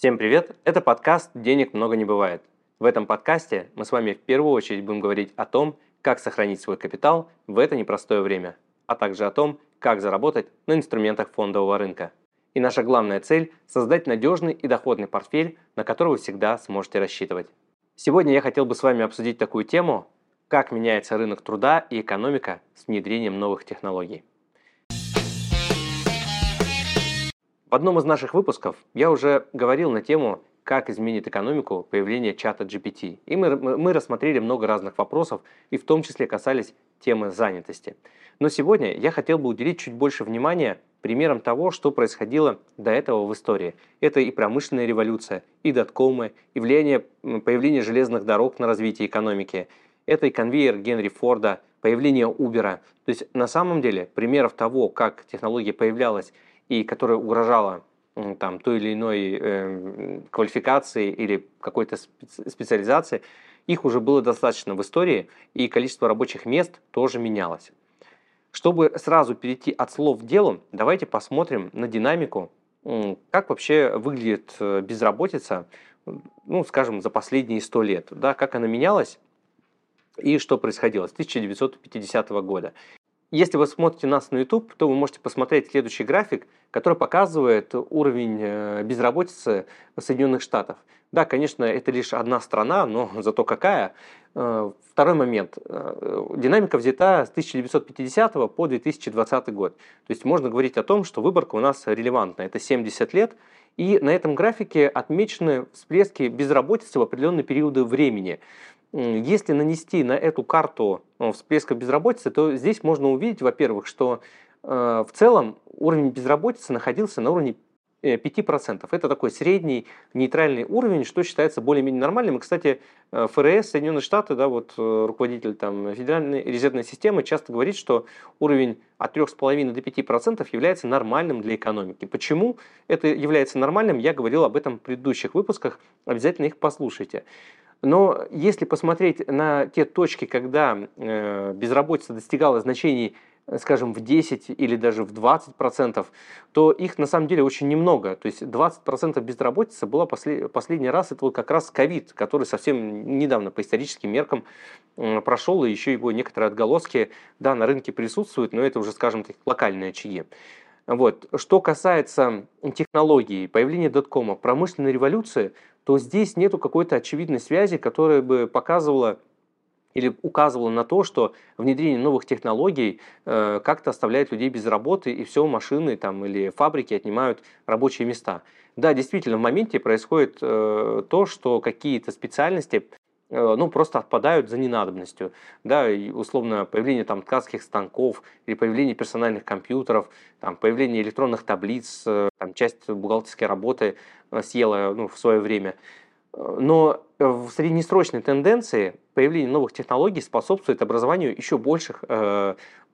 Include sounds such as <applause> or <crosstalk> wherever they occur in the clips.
Всем привет! Это подкаст «Денег много не бывает». В этом подкасте мы с вами в первую очередь будем говорить о том, как сохранить свой капитал в это непростое время, а также о том, как заработать на инструментах фондового рынка. И наша главная цель – создать надежный и доходный портфель, на который вы всегда сможете рассчитывать. Сегодня я хотел бы с вами обсудить такую тему, как меняется рынок труда и экономика с внедрением новых технологий. В одном из наших выпусков я уже говорил на тему, как изменит экономику появление чата GPT. И мы, мы рассмотрели много разных вопросов, и в том числе касались темы занятости. Но сегодня я хотел бы уделить чуть больше внимания примерам того, что происходило до этого в истории. Это и промышленная революция, и доткомы, и влияние появления железных дорог на развитие экономики. Это и конвейер Генри Форда, появление Убера. То есть на самом деле примеров того, как технология появлялась и которая угрожала там, той или иной э, квалификации или какой-то специализации, их уже было достаточно в истории, и количество рабочих мест тоже менялось. Чтобы сразу перейти от слов к делу, давайте посмотрим на динамику, как вообще выглядит э, безработица, ну, скажем, за последние сто лет, да, как она менялась и что происходило с 1950 года. Если вы смотрите нас на YouTube, то вы можете посмотреть следующий график, который показывает уровень э, безработицы Соединенных Штатов. Да, конечно, это лишь одна страна, но <laughs> зато какая. Э, второй момент. Э, динамика взята с 1950 по 2020 год. То есть можно говорить о том, что выборка у нас релевантна. Это 70 лет. И на этом графике отмечены всплески безработицы в определенные периоды времени. Если нанести на эту карту э, всплеска безработицы, то здесь можно увидеть, во-первых, что э, в целом уровень безработицы находился на уровне 5%. Э, Это такой средний нейтральный уровень, что считается более-менее нормальным. И, кстати, ФРС, Соединенные Штаты, да, вот руководитель там, Федеральной резервной системы часто говорит, что уровень от 3,5 до 5% является нормальным для экономики. Почему это является нормальным, я говорил об этом в предыдущих выпусках, обязательно их послушайте. Но если посмотреть на те точки, когда э, безработица достигала значений, скажем, в 10 или даже в 20%, то их на самом деле очень немного. То есть 20% безработицы была послед... последний раз, это вот как раз ковид, который совсем недавно по историческим меркам прошел, и еще его некоторые отголоски, да, на рынке присутствуют, но это уже, скажем так, локальные очаги. Вот. Что касается технологий, появления доткома, промышленной революции, то здесь нету какой-то очевидной связи, которая бы показывала или указывала на то, что внедрение новых технологий э, как-то оставляет людей без работы, и все машины там, или фабрики отнимают рабочие места. Да, действительно, в моменте происходит э, то, что какие-то специальности ну, просто отпадают за ненадобностью. Да, и условно появление там ткацких станков или появление персональных компьютеров, там, появление электронных таблиц, э, там, часть бухгалтерской работы э, съела ну, в свое время. Но в среднесрочной тенденции появление новых технологий способствует образованию еще больших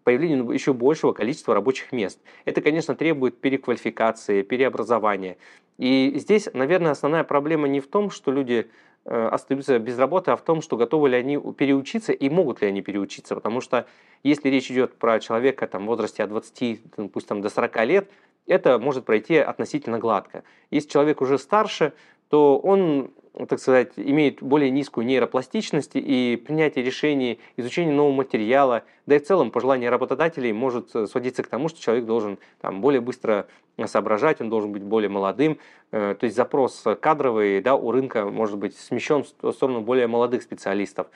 появлению еще большего количества рабочих мест. Это, конечно, требует переквалификации, переобразования. И здесь, наверное, основная проблема не в том, что люди Э, остаются без работы, а в том, что готовы ли они переучиться и могут ли они переучиться. Потому что если речь идет про человека там, в возрасте от 20, пусть там, до 40 лет, это может пройти относительно гладко. Если человек уже старше, то он так сказать, имеет более низкую нейропластичность и принятие решений, изучение нового материала, да и в целом пожелание работодателей может э, сводиться к тому, что человек должен там, более быстро соображать, он должен быть более молодым. Э, то есть запрос кадровый да, у рынка может быть смещен в сторону более молодых специалистов.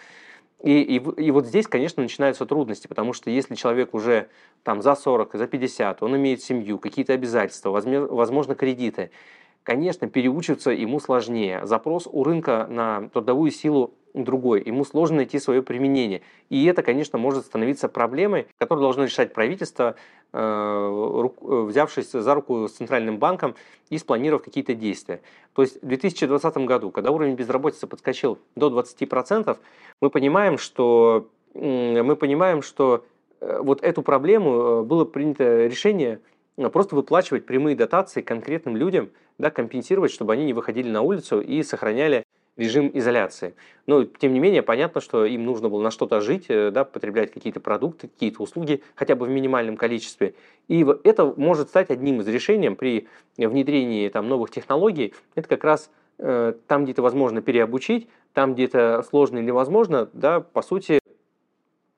И, и, и вот здесь, конечно, начинаются трудности, потому что если человек уже там за 40, за 50, он имеет семью, какие-то обязательства, возможно, кредиты, Конечно, переучиться ему сложнее. Запрос у рынка на трудовую силу другой. Ему сложно найти свое применение. И это, конечно, может становиться проблемой, которую должно решать правительство, э, взявшись за руку с Центральным банком и спланировав какие-то действия. То есть в 2020 году, когда уровень безработицы подскочил до 20%, мы понимаем, что, мы понимаем, что э, вот эту проблему э, было принято решение просто выплачивать прямые дотации конкретным людям, да, компенсировать, чтобы они не выходили на улицу и сохраняли режим изоляции. Но, тем не менее, понятно, что им нужно было на что-то жить, э, да, потреблять какие-то продукты, какие-то услуги, хотя бы в минимальном количестве. И это может стать одним из решений при внедрении там, новых технологий. Это как раз э, там, где это возможно переобучить, там, где это сложно или невозможно, да, по сути,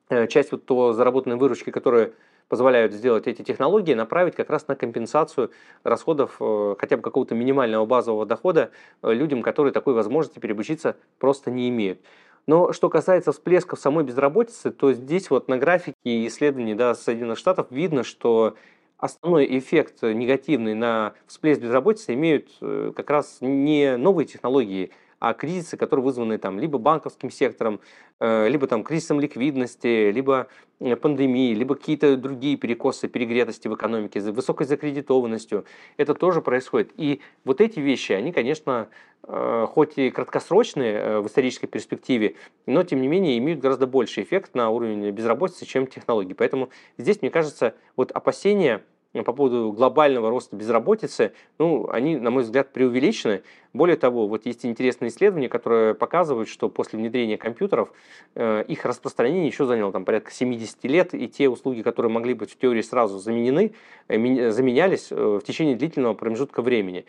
э, часть вот того заработанной выручки, которая позволяют сделать эти технологии, направить как раз на компенсацию расходов э, хотя бы какого-то минимального базового дохода э, людям, которые такой возможности переобучиться просто не имеют. Но что касается всплесков самой безработицы, то здесь вот на графике исследований да, Соединенных Штатов видно, что основной эффект негативный на всплеск безработицы имеют э, как раз не новые технологии, а кризисы, которые вызваны там либо банковским сектором, э, либо там кризисом ликвидности, либо э, пандемией, либо какие-то другие перекосы, перегретости в экономике, высокой закредитованностью. Это тоже происходит. И вот эти вещи, они, конечно, э, хоть и краткосрочные в исторической перспективе, но тем не менее имеют гораздо больший эффект на уровень безработицы, чем технологии. Поэтому здесь, мне кажется, вот опасения по поводу глобального роста безработицы, ну, они, на мой взгляд, преувеличены. Более того, вот есть интересные исследования, которые показывают, что после внедрения компьютеров э, их распространение еще заняло там, порядка 70 лет, и те услуги, которые могли быть в теории сразу заменены, э, заменялись э, в течение длительного промежутка времени.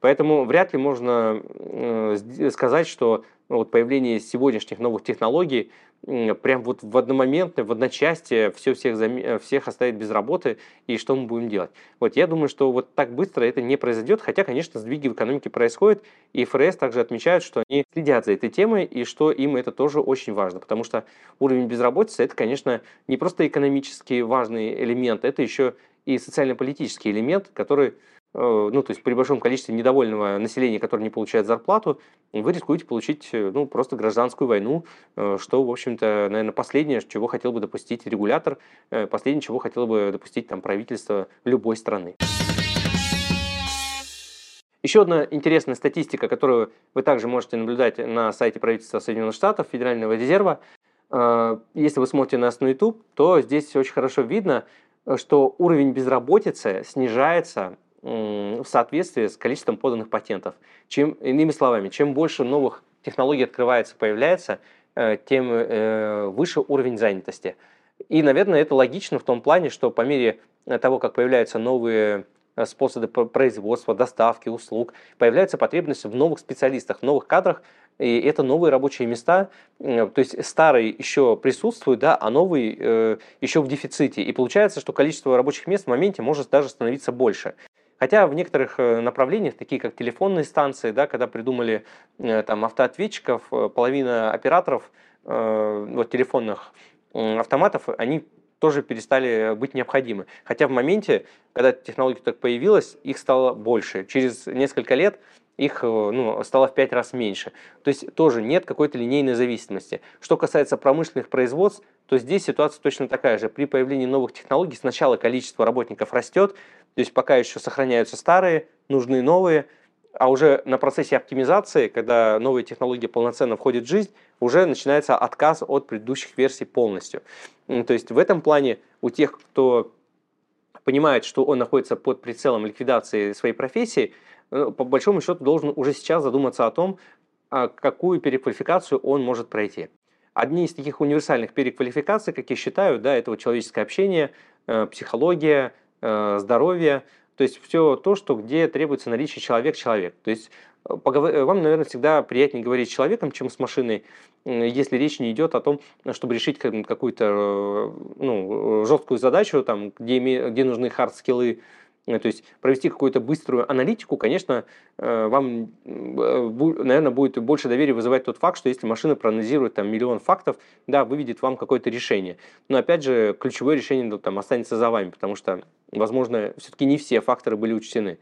Поэтому вряд ли можно э, сказать, что ну, вот появление сегодняшних новых технологий прям вот в одномоментно, в одночасье все всех, э, всех оставит без работы, и что мы будем делать. Вот я думаю, что вот так быстро это не произойдет, хотя, конечно, сдвиги в экономике происходят, и ФРС также отмечают, что они следят за этой темой, и что им это тоже очень важно, потому что уровень безработицы – это, конечно, не просто экономически важный элемент, это еще и социально-политический элемент, который ну, то есть при большом количестве недовольного населения, которое не получает зарплату, вы рискуете получить, э, ну, просто гражданскую войну, э, что, в общем-то, наверное, последнее, чего хотел бы допустить регулятор, последнее, чего хотело бы допустить там правительство любой страны. Еще одна интересная статистика, которую вы также можете наблюдать на сайте правительства Соединенных Штатов, Федерального резерва. Если вы смотрите нас на YouTube, то здесь очень хорошо видно, что уровень безработицы снижается в соответствии с количеством поданных патентов. Чем, иными словами, чем больше новых технологий открывается, появляется, э, тем э, выше уровень занятости. И, наверное, это логично в том плане, что по мере того, как появляются новые э, способы производства, доставки, услуг, появляется потребность в новых специалистах, в новых кадрах, и это новые рабочие места, то есть старые еще присутствуют, да, а новые еще в дефиците. И получается, что количество рабочих мест в моменте может даже становиться больше. Хотя в некоторых э, направлениях, такие как телефонные станции, да, когда придумали э, там, автоответчиков, э, половина операторов вот, телефонных автоматов, они тоже перестали быть необходимы. Хотя в моменте, когда технология так появилась, их стало больше. Через несколько лет их ну, стало в пять раз меньше. То есть тоже нет какой-то линейной зависимости. Что касается промышленных производств, то здесь ситуация точно такая же. При появлении новых технологий сначала количество работников растет, то есть пока еще сохраняются старые, нужны новые, а уже на процессе оптимизации, когда новые технологии полноценно входят в жизнь, уже начинается отказ от предыдущих версий полностью. То есть в этом плане у тех, кто понимает, что он находится под прицелом ликвидации своей профессии, э, по большому счету должен уже сейчас задуматься о том, а какую переквалификацию он может пройти. Одни из таких универсальных переквалификаций, как я считаю, да, это вот человеческое общение, э, психология, э, здоровье, то есть все то, что где требуется наличие человек-человек. То есть э, вам, наверное, всегда приятнее говорить с человеком, чем с машиной, если речь не идет о том, чтобы решить какую-то ну, жесткую задачу, там, где, где нужны хард-скиллы, Э, то есть провести какую-то быструю аналитику, конечно, э, вам, э, наверное, будет больше доверия вызывать тот факт, что если машина проанализирует там миллион фактов, да, выведет вам какое-то решение. Но опять же, ключевое решение ну, там, останется за вами, потому что, возможно, все-таки не все факторы были учтены.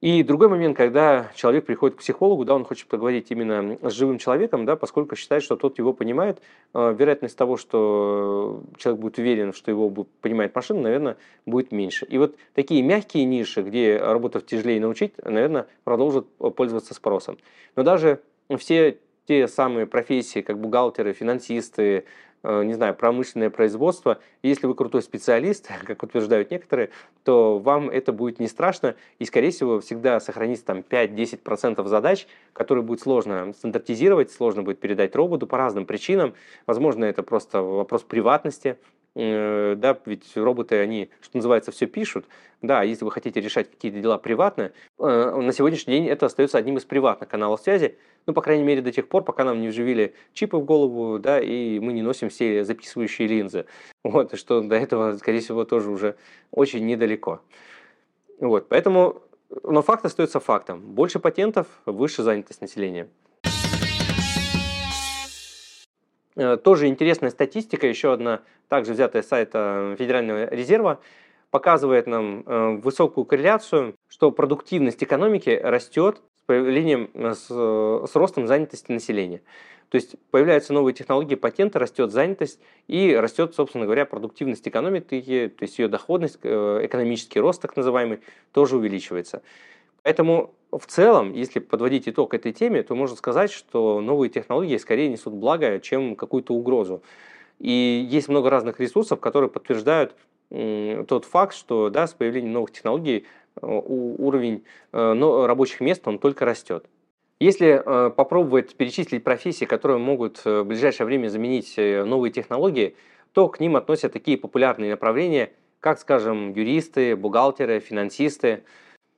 И другой момент, когда человек приходит к психологу, да, он хочет поговорить именно с живым человеком, да, поскольку считает, что тот его понимает, э, вероятность того, что человек будет уверен, что его понимает машина, наверное, будет меньше. И вот такие мягкие ниши, где работать тяжелее научить, наверное, продолжат пользоваться спросом. Но даже все те самые профессии, как бухгалтеры, финансисты, э, не знаю, промышленное производство. Если вы крутой специалист, <laughs> как утверждают некоторые, то вам это будет не страшно, и, скорее всего, всегда сохранится там 5-10% задач, которые будет сложно стандартизировать, сложно будет передать роботу по разным причинам. Возможно, это просто вопрос приватности, Э, да, ведь роботы, они, что называется, все пишут, да, если вы хотите решать какие-то дела приватно, э, на сегодняшний день это остается одним из приватных каналов связи, ну, по крайней мере, до тех пор, пока нам не вживили чипы в голову, да, и мы не носим все записывающие линзы, вот, что до этого, скорее всего, тоже уже очень недалеко. Вот, поэтому, но факт остается фактом. Больше патентов, выше занятость населения. Тоже интересная статистика, еще одна, также взятая с сайта Федерального резерва, показывает нам э, высокую корреляцию, что продуктивность экономики растет с появлением, э, с, с ростом занятости населения. То есть появляются новые технологии, патенты, растет занятость и растет, собственно говоря, продуктивность экономики, то есть ее доходность, экономический рост так называемый, тоже увеличивается. Поэтому в целом, если подводить итог этой теме, то можно сказать, что новые технологии скорее несут благо, чем какую-то угрозу. И есть много разных ресурсов, которые подтверждают тот факт, что да, с появлением новых технологий э, уровень э, рабочих мест он только растет. Если э, попробовать перечислить профессии, которые могут в ближайшее время заменить новые технологии, то к ним относят такие популярные направления, как, скажем, юристы, бухгалтеры, финансисты,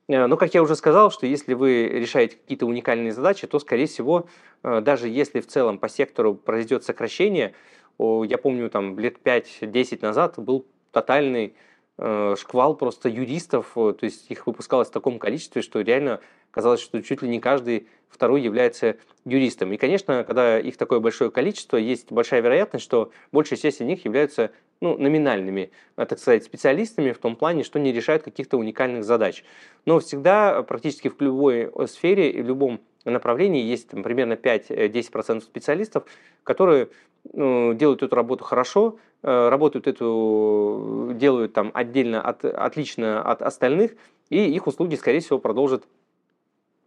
но, как я уже сказал, что если вы решаете какие-то уникальные задачи, то, скорее всего, э, даже если в целом по сектору произойдет сокращение, я помню, там лет 5-10 назад был тотальный э, шквал просто юристов, то есть их выпускалось в таком количестве, что реально казалось, что чуть ли не каждый второй является юристом. И, конечно, когда их такое большое количество, есть большая вероятность, что большая часть из них являются ну, номинальными, э, так сказать, специалистами в том плане, что не решают каких-то уникальных задач. Но всегда практически в любой э, сфере и в любом направлении есть там, примерно 5-10% специалистов, которые ну, делают эту работу хорошо, э, работают эту, делают там отдельно, от, отлично от остальных, и их услуги, скорее всего, продолжат Э,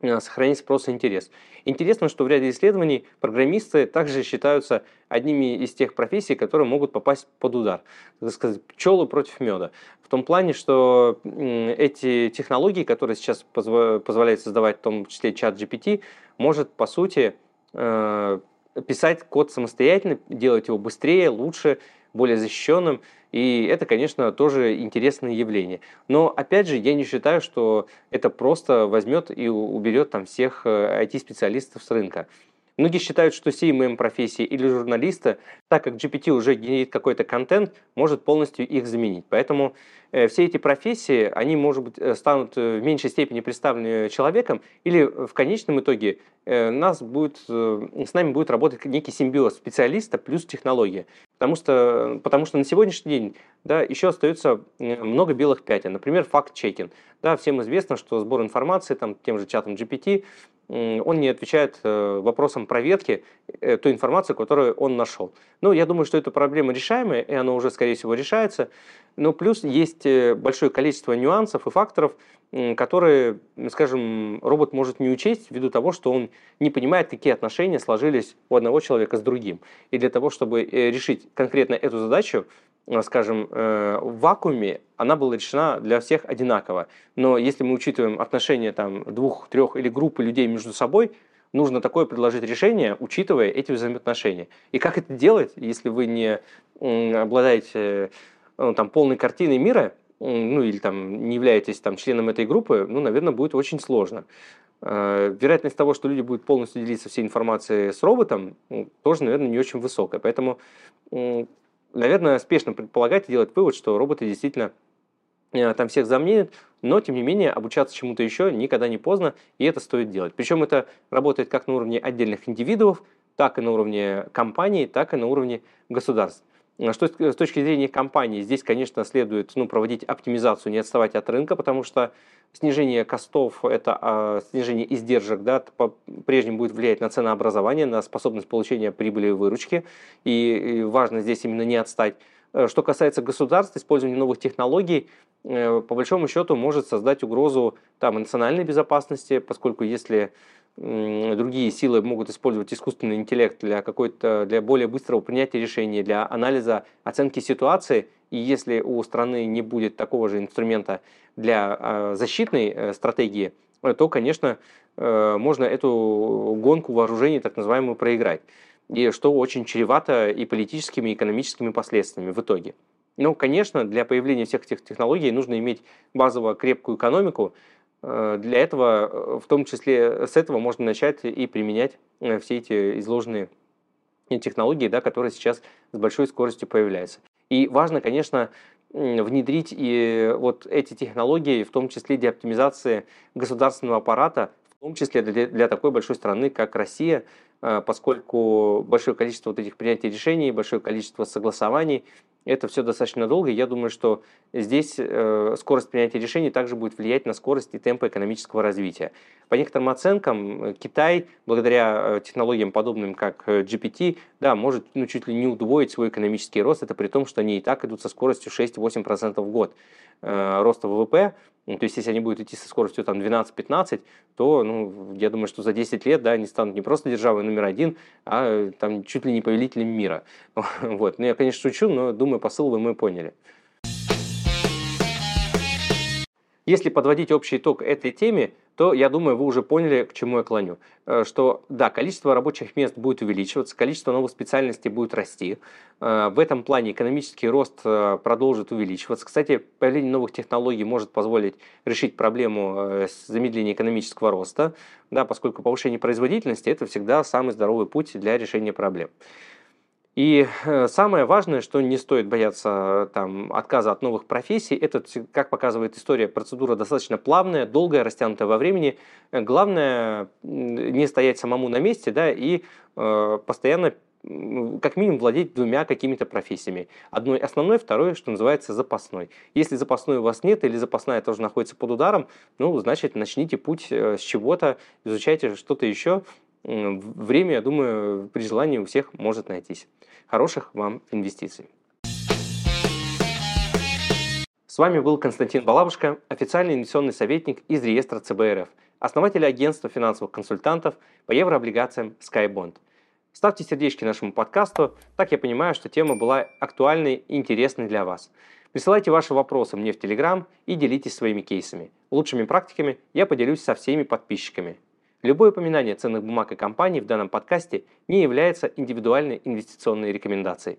сохранить спрос и интерес. Интересно, что в ряде исследований программисты также считаются одними из тех профессий, которые могут попасть под удар. Так сказать, пчелы против меда. В том плане, что эти технологии, которые сейчас позволяют создавать в том числе чат GPT, может по сути э, писать код самостоятельно, делать его быстрее, лучше, более защищенным. И это, конечно, тоже интересное явление. Но, опять же, я не считаю, что это просто возьмет и уберет там всех IT-специалистов э, с рынка. Многие считают, что CMM профессии или журналиста, так как GPT уже генерит какой-то контент, может полностью их заменить. Поэтому э, все эти профессии, они, может быть, э, станут в меньшей степени представлены человеком, или в конечном итоге нас будет, с нами будет работать некий симбиоз специалиста плюс технология. Потому что, потому что на сегодняшний день да, еще остается много белых пятен. Например, факт-чекинг. Да, всем известно, что сбор информации там, тем же чатом GPT, он не отвечает э, вопросам проверки э, той информации, которую он нашел. Ну, я думаю, что эта проблема решаемая, и она уже, скорее всего, решается. Но плюс есть э, большое количество нюансов и факторов, которые, скажем, робот может не учесть ввиду того, что он не понимает, какие отношения сложились у одного человека с другим. И для того, чтобы решить конкретно эту задачу, скажем, э, в вакууме, она была решена для всех одинаково. Но если мы учитываем отношения там, двух, трех или группы людей между собой, нужно такое предложить решение, учитывая эти взаимоотношения. И как это делать, если вы не обладаете ну, там, полной картиной мира, ну или там не являетесь там членом этой группы, ну, наверное, будет очень сложно. Э, вероятность того, что люди будут полностью делиться всей информацией с роботом, тоже, наверное, не очень высокая. Поэтому, наверное, спешно предполагать и делать вывод, что роботы действительно э, там всех заменят, но, тем не менее, обучаться чему-то еще никогда не поздно, и это стоит делать. Причем это работает как на уровне отдельных индивидуумов, так и на уровне компаний, так и на уровне государств. Что с точки зрения компании, здесь, конечно, следует ну, проводить оптимизацию, не отставать от рынка, потому что снижение костов, это а, снижение издержек, да, по-прежнему будет влиять на ценообразование, на способность получения прибыли и выручки, и, и важно здесь именно не отстать. Э, что касается государств, использование новых технологий, э, по большому счету, может создать угрозу там, национальной безопасности, поскольку если другие силы могут использовать искусственный интеллект для какой-то для более быстрого принятия решений, для анализа оценки ситуации. И если у страны не будет такого же инструмента для а, защитной э, стратегии, то, конечно, э, можно эту гонку вооружений, так называемую, проиграть. И что очень чревато и политическими, и экономическими последствиями в итоге. Ну, конечно, для появления всех этих технологий нужно иметь базово крепкую экономику, Э, для этого, э, в том числе с этого можно начать и применять э, все эти изложенные технологии, да, которые сейчас с большой скоростью появляются. И важно, конечно, внедрить и вот эти технологии, в том числе для оптимизации государственного аппарата, в том числе для, для такой большой страны, как Россия, поскольку большое количество вот этих принятий решений, большое количество согласований это все достаточно долго. Я думаю, что здесь э, скорость принятия решений также будет влиять на скорость и темпы экономического развития. По некоторым оценкам, э, Китай, благодаря э, технологиям, подобным как GPT, да, может ну, чуть ли не удвоить свой экономический рост. Это при том, что они и так идут со скоростью 6-8% в год роста ВВП. Ну, то есть, если они будут идти со скоростью там 12-15, то, ну, я думаю, что за 10 лет, да, они станут не просто державой номер один, а там чуть ли не повелителем мира. <laughs> Вот. Ну, я, конечно, шучу, но думаю, посыл вы мы поняли. Если подводить общий итог этой теме, то, я думаю, вы уже поняли, к чему я клоню. Э, что, да, количество рабочих мест будет увеличиваться, количество новых специальностей будет расти. Э, в этом плане экономический рост э, продолжит увеличиваться. Кстати, появление новых технологий может позволить решить проблему замедления экономического роста, да, поскольку повышение производительности – это всегда самый здоровый путь для решения проблем. И э, самое важное, что не стоит бояться там, отказа от новых профессий, это, как показывает история, процедура достаточно плавная, долгая, растянутая во времени. Э, главное не стоять самому на месте да, и э, постоянно как минимум владеть двумя какими-то профессиями. Одной основной, второй, что называется, запасной. Если запасной у вас нет или запасная тоже находится под ударом, ну, значит, начните путь с чего-то, изучайте что-то еще, Время, я думаю, при желании у всех может найтись. Хороших вам инвестиций. С вами был Константин Балабушка, официальный инвестиционный советник из реестра ЦБРФ, основатель агентства финансовых консультантов по еврооблигациям SkyBond. Ставьте сердечки нашему подкасту, так я понимаю, что тема была актуальной и интересной для вас. Присылайте ваши вопросы мне в Телеграм и делитесь своими кейсами. Лучшими практиками я поделюсь со всеми подписчиками. Любое упоминание ценных бумаг и компаний в данном подкасте не является индивидуальной инвестиционной рекомендацией.